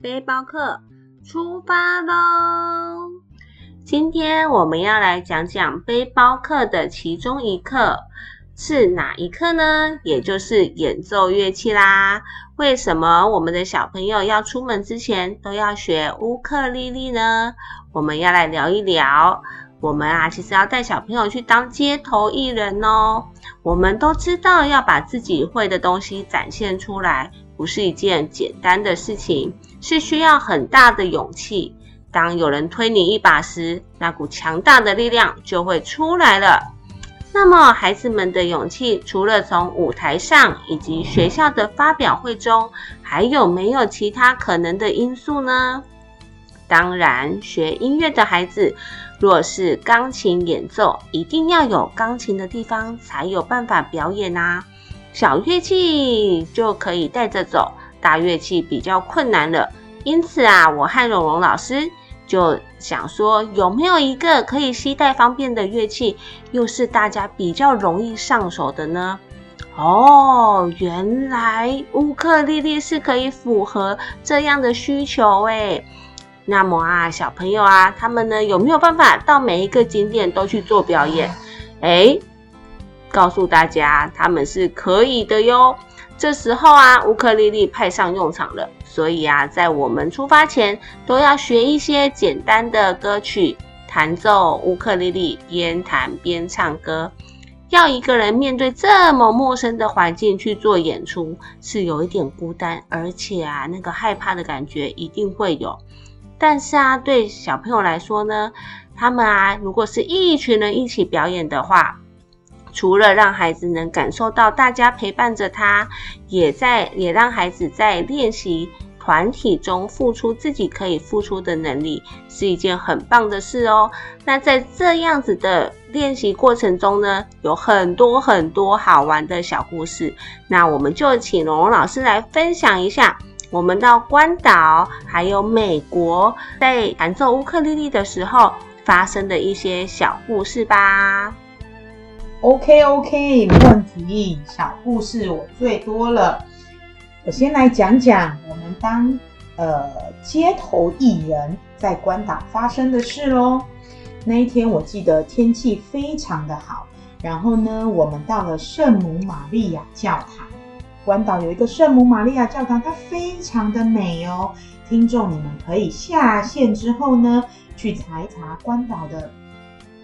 背包客出发喽！今天我们要来讲讲背包客的其中一课是哪一课呢？也就是演奏乐器啦。为什么我们的小朋友要出门之前都要学乌克丽丽呢？我们要来聊一聊。我们啊，其实要带小朋友去当街头艺人哦。我们都知道要把自己会的东西展现出来，不是一件简单的事情，是需要很大的勇气。当有人推你一把时，那股强大的力量就会出来了。那么，孩子们的勇气，除了从舞台上以及学校的发表会中，还有没有其他可能的因素呢？当然，学音乐的孩子，若是钢琴演奏，一定要有钢琴的地方才有办法表演啊。小乐器就可以带着走，大乐器比较困难了。因此啊，我和蓉蓉老师。就想说有没有一个可以携带方便的乐器，又是大家比较容易上手的呢？哦，原来乌克丽丽是可以符合这样的需求诶。那么啊，小朋友啊，他们呢有没有办法到每一个景点都去做表演？诶，告诉大家，他们是可以的哟。这时候啊，乌克丽丽派上用场了。所以啊，在我们出发前，都要学一些简单的歌曲，弹奏乌克丽丽，边弹边唱歌。要一个人面对这么陌生的环境去做演出，是有一点孤单，而且啊，那个害怕的感觉一定会有。但是啊，对小朋友来说呢，他们啊，如果是一群人一起表演的话，除了让孩子能感受到大家陪伴着他，也在也让孩子在练习团体中付出自己可以付出的能力，是一件很棒的事哦。那在这样子的练习过程中呢，有很多很多好玩的小故事。那我们就请龙龙老师来分享一下，我们到关岛还有美国，在弹奏乌克丽丽的时候发生的一些小故事吧。OK OK，没问题。小故事我最多了。我先来讲讲我们当呃街头艺人，在关岛发生的事喽。那一天我记得天气非常的好，然后呢，我们到了圣母玛利亚教堂。关岛有一个圣母玛利亚教堂，它非常的美哦。听众你们可以下线之后呢，去查一查关岛的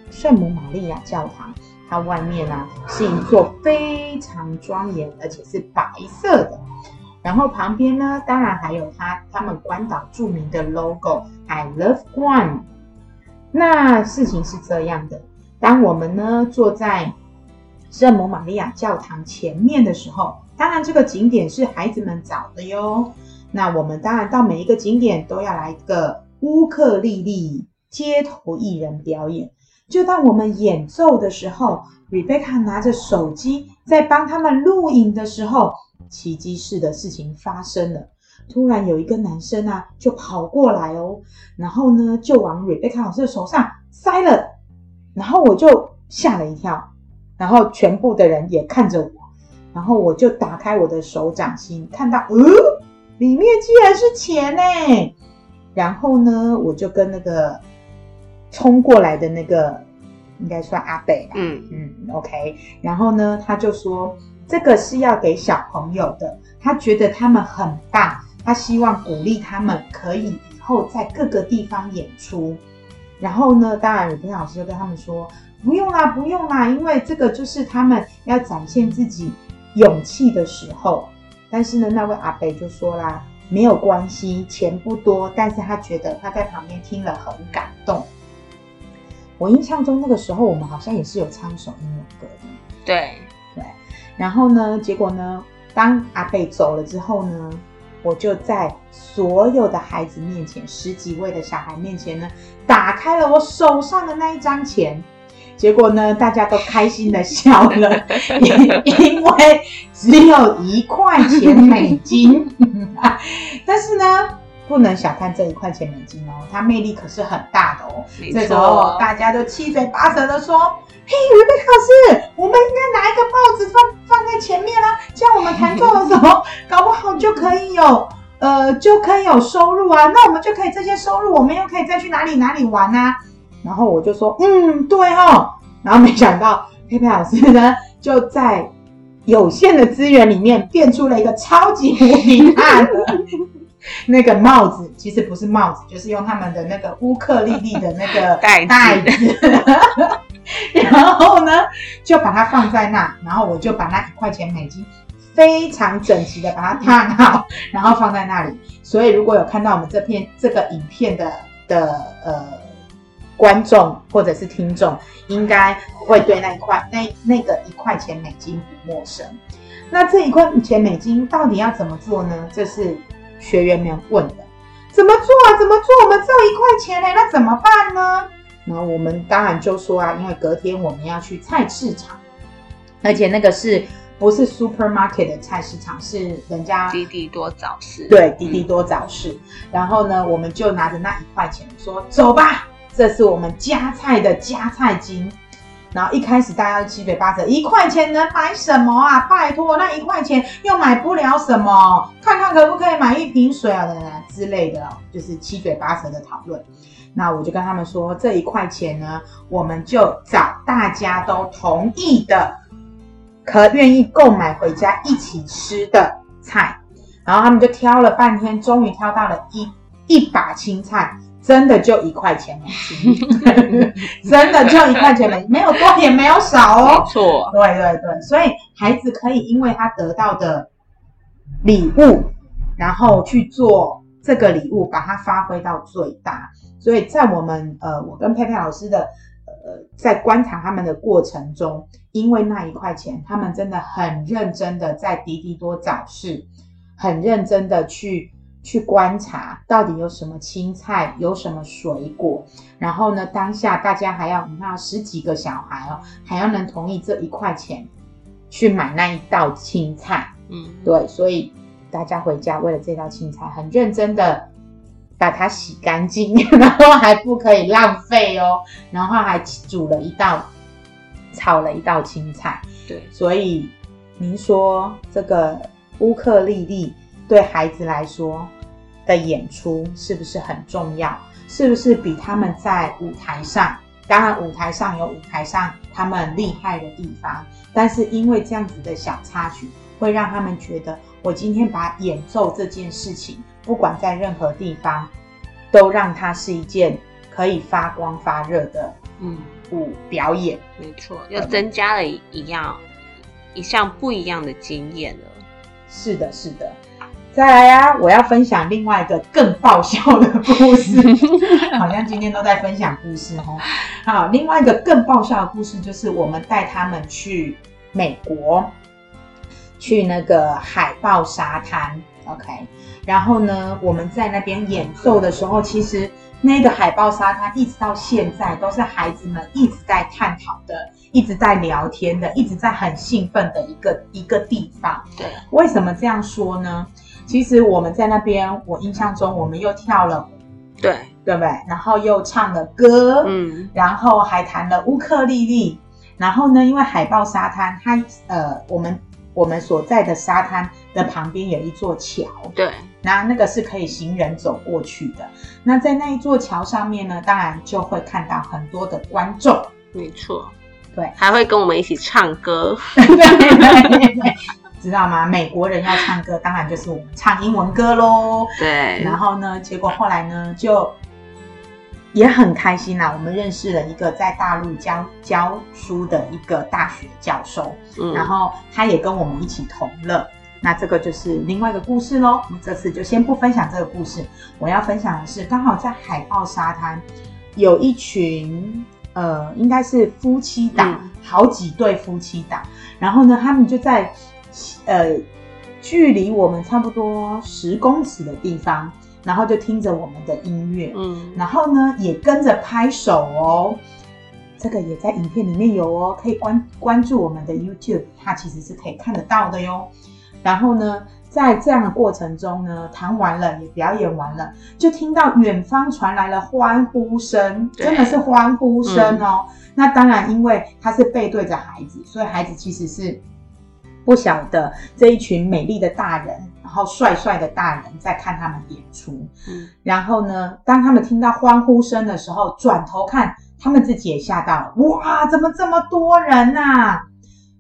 圣母玛利亚教堂。它外面呢是一座非常庄严，而且是白色的。然后旁边呢，当然还有它他们关岛著名的 logo，I love Guam。那事情是这样的，当我们呢坐在圣母玛利亚教堂前面的时候，当然这个景点是孩子们找的哟。那我们当然到每一个景点都要来一个乌克丽丽街头艺人表演。就当我们演奏的时候，Rebecca 拿着手机在帮他们录影的时候，奇迹式的事情发生了。突然有一个男生啊，就跑过来哦，然后呢，就往 Rebecca 老师的手上塞了，然后我就吓了一跳，然后全部的人也看着我，然后我就打开我的手掌心，看到，嗯，里面竟然是钱呢，然后呢，我就跟那个。冲过来的那个应该算阿北吧。嗯嗯，OK。然后呢，他就说这个是要给小朋友的，他觉得他们很棒，他希望鼓励他们可以以后在各个地方演出。然后呢，当然有天老师就跟他们说不用啦，不用啦，因为这个就是他们要展现自己勇气的时候。但是呢，那位阿北就说啦，没有关系，钱不多，但是他觉得他在旁边听了很感动。我印象中那个时候，我们好像也是有唱首英文歌的。对对，然后呢，结果呢，当阿贝走了之后呢，我就在所有的孩子面前，十几位的小孩面前呢，打开了我手上的那一张钱。结果呢，大家都开心的笑了，因为只有一块钱美金。但是呢。不能小看这一块钱美金哦，它魅力可是很大的哦。这时候大家都七嘴八舌的说：“嘿，瑞贝卡斯，我们应该拿一个报纸放放在前面啊，这样我们弹奏的时候，搞不好就可以有 呃就可以有收入啊，那我们就可以这些收入，我们又可以再去哪里哪里玩啊。然后我就说，嗯，对哦。然后没想到佩佩老师呢，就在有限的资源里面变出了一个超级无敌大的 那个帽子，其实不是帽子，就是用他们的那个乌克丽丽的那个 袋子。然后呢，就把它放在那，然后我就把那一块钱美金非常整齐的把它烫好，然后放在那里。所以如果有看到我们这片这个影片的的呃观众或者是听众，应该会对那一块那那个一块钱美金不陌生。那这一块钱美金到底要怎么做呢？就是学员们问的。怎么做啊？怎么做？我们只有一块钱嘞，那怎么办呢？然后我们当然就说啊，因为隔天我们要去菜市场，而且那个是不是 supermarket 的菜市场？是人家滴滴多早市，对滴滴多早市。然后呢，我们就拿着那一块钱说走吧，这是我们加菜的加菜金。然后一开始大家都七嘴八舌，一块钱能买什么啊？拜托，那一块钱又买不了什么，看看可不可以买一瓶水啊，等等之类的，就是七嘴八舌的讨论。那我就跟他们说，这一块钱呢，我们就找大家都同意的，可愿意购买回家一起吃的菜。然后他们就挑了半天，终于挑到了一一把青菜，真的就一块钱美金，真的就一块钱美金，没有多也没有少哦。没错，对对对，所以孩子可以因为他得到的礼物，然后去做这个礼物，把它发挥到最大。所以在我们呃，我跟佩佩老师的呃，在观察他们的过程中，因为那一块钱，他们真的很认真的在滴滴多早市，很认真的去去观察到底有什么青菜，有什么水果。然后呢，当下大家还要你看十几个小孩哦，还要能同意这一块钱去买那一道青菜。嗯，对，所以大家回家为了这道青菜，很认真的把它洗干净，然后还不可以浪费哦，然后还煮了一道，炒了一道青菜。对，所以您说这个乌克丽丽对孩子来说的演出是不是很重要？是不是比他们在舞台上？当然，舞台上有舞台上他们厉害的地方，但是因为这样子的小插曲，会让他们觉得，我今天把演奏这件事情，不管在任何地方，都让它是一件可以发光发热的嗯，舞表演。没错，又增加了一一样一项不一样的经验了。是的，是的。再来呀、我要分享另外一个更爆笑的故事，好像今天都在分享故事哦。好，另外一个更爆笑的故事就是我们带他们去美国，去那个海豹沙滩，OK。然后呢，我们在那边演奏的时候，其实那个海豹沙滩一直到现在都是孩子们一直在探讨的、一直在聊天的、一直在很兴奋的一个一个地方。对，为什么这样说呢？其实我们在那边，我印象中我们又跳了舞，对，对不对？然后又唱了歌，嗯，然后还弹了乌克丽丽。然后呢，因为海豹沙滩，它呃，我们我们所在的沙滩的旁边有一座桥，对，那那个是可以行人走过去的。那在那一座桥上面呢，当然就会看到很多的观众，没错，对还会跟我们一起唱歌。对对对对，知道吗？美国人要唱歌，当然就是我们唱英文歌喽。对，然后呢，结果后来呢，就也很开心啦。我们认识了一个在大陆教教书的一个大学教授，嗯，然后他也跟我们一起同乐。那这个就是另外一个故事喽。我们这次就先不分享这个故事，我要分享的是，刚好在海豹沙滩有一群呃，应该是夫妻档，嗯好几对夫妻档。然后呢，他们就在呃距离我们差不多十公尺的地方，然后就听着我们的音乐，嗯，然后呢也跟着拍手哦。这个也在影片里面有哦，可以关关注我们的 YouTube，它其实是可以看得到的哟。然后呢，在这样的过程中呢，弹完了也表演完了，就听到远方传来了欢呼声，真的是欢呼声哦。那当然，因为他是背对着孩子，所以孩子其实是不晓得这一群美丽的大人然后帅帅的大人在看他们演出。嗯然后呢，当他们听到欢呼声的时候，转头看，他们自己也吓到了，哇，怎么这么多人呐、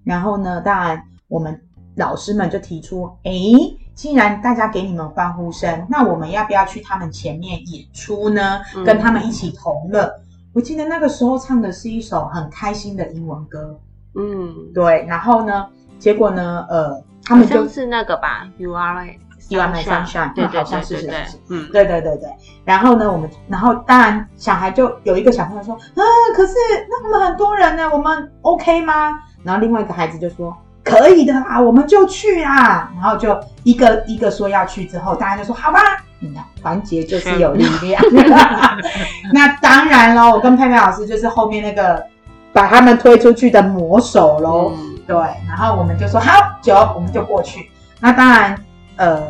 然后呢，当然我们老师们就提出，诶，既然大家给你们欢呼声，那我们要不要去他们前面演出呢？嗯跟他们一起同乐。我记得那个时候唱的是一首很开心的英文歌，嗯，对，然后呢，结果呢，呃，他好们就是那个吧，You are my You are my sunshine，对对嗯好像对对对嗯，对对对对，然后呢，我们然后当然小孩就有一个小朋友说，啊，可是那我们很多人呢，我们 OK 吗？然后另外一个孩子就说，可以的啦，我们就去啦。然后就一个一个说要去之后，大家就说好吧。你看，团结就是有力量。那当然喽，我跟佩佩老师就是后面那个把他们推出去的魔手喽。嗯对，然后我们就说好，九，我们就过去。那当然，呃，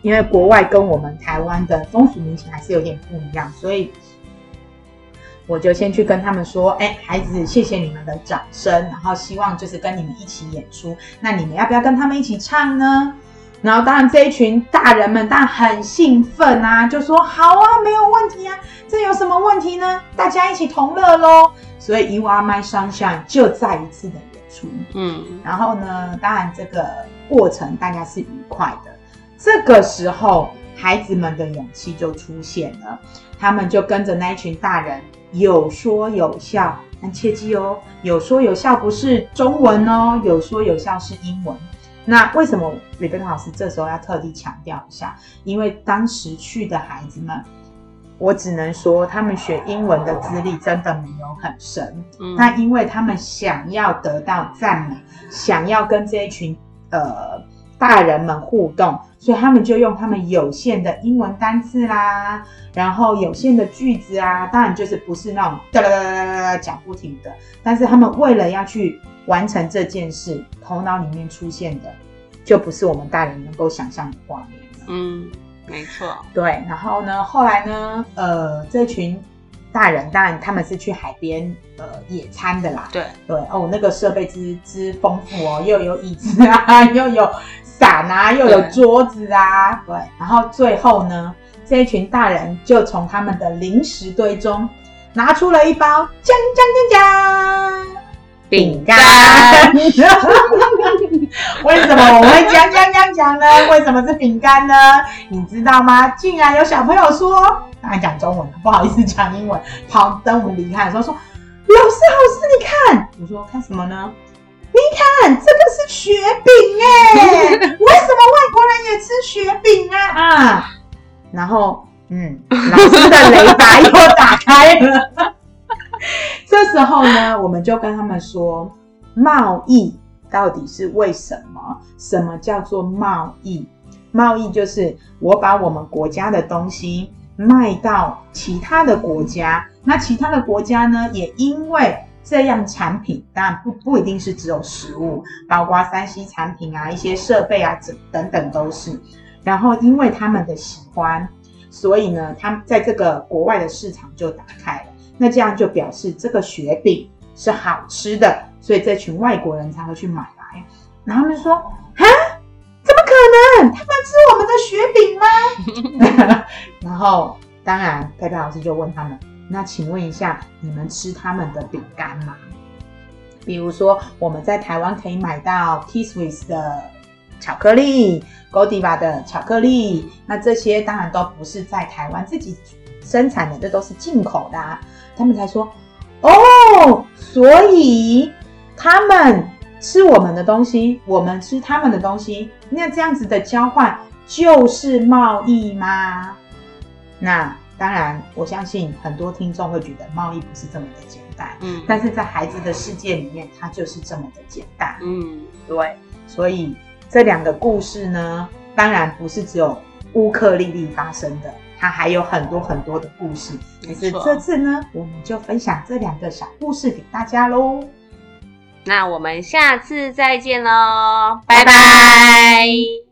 因为国外跟我们台湾的风俗民情还是有点不一样，所以我就先去跟他们说，哎，孩子，谢谢你们的掌声，然后希望就是跟你们一起演出。那你们要不要跟他们一起唱呢？然后当然这一群大人们当然很兴奋啊，就说好啊，没有问题啊，这有什么问题呢？大家一起同乐喽。所以 You Are My Sunshine 就再一次的出。嗯然后呢，当然这个过程大家是愉快的。这个时候，孩子们的勇气就出现了，他们就跟着那一群大人有说有笑。但切记哦，有说有笑不是中文哦，有说有笑是英文。那为什么 Rebecca 老师这时候要特地强调一下？因为当时去的孩子们，我只能说他们学英文的资历真的没有很深。嗯，那因为他们想要得到赞美，想要跟这一群呃大人们互动，所以他们就用他们有限的英文单字啦，然后有限的句子啊，当然就是不是那种哒哒哒哒哒哒讲不停的，但是他们为了要去完成这件事，头脑里面出现的就不是我们大人能够想象的画面了。嗯，没错，对，然后呢，后来呢，呃，这群大人当然他们是去海边呃野餐的啦，对，对哦，那个设备之之丰富哦，又有椅子啊，又有伞啊，又有桌子啊，对，然后最后呢，这一群大人就从他们的零食堆中拿出了一包将将将将饼干干。为什么我会讲讲讲讲呢？为什么是饼干呢？你知道吗？竟然有小朋友说，当然讲中文，不好意思讲英文。跑等我们离开的时候说，老师老师你看，我说看什么呢？你看这个是雪饼哎，为什么外国人也吃雪饼啊？啊，然后嗯，老师的雷达又打开了。这时候呢，我们就跟他们说，贸易到底是为什么？什么叫做贸易？贸易就是我把我们国家的东西卖到其他的国家，那其他的国家呢，也因为这样产品，当然不不一定是只有食物，包括三 C 产品啊、一些设备啊等等等都是。然后因为他们的喜欢，所以呢，他们在这个国外的市场就打开了。那这样就表示这个雪饼是好吃的，所以这群外国人才会去买来。然后他们说：“啊，怎么可能？他们吃我们的雪饼吗？” 然后当然，佩佩老师就问他们：“那请问一下，你们吃他们的饼干吗？比如说，我们在台湾可以买到 T Swiss 的巧克力、Godiva 的巧克力，那这些当然都不是在台湾自己生产的，这都是进口的、啊。他们才说，哦，所以他们吃我们的东西，我们吃他们的东西，那这样子的交换就是贸易吗？那当然，我相信很多听众会觉得贸易不是这么的简单，嗯，但是在孩子的世界里面，它就是这么的简单。嗯，对，所以这两个故事呢，当然不是只有乌克丽丽发生的，它还有很多很多的故事。可是没错这次呢，我们就分享这两个小故事给大家喽。那我们下次再见喽，拜拜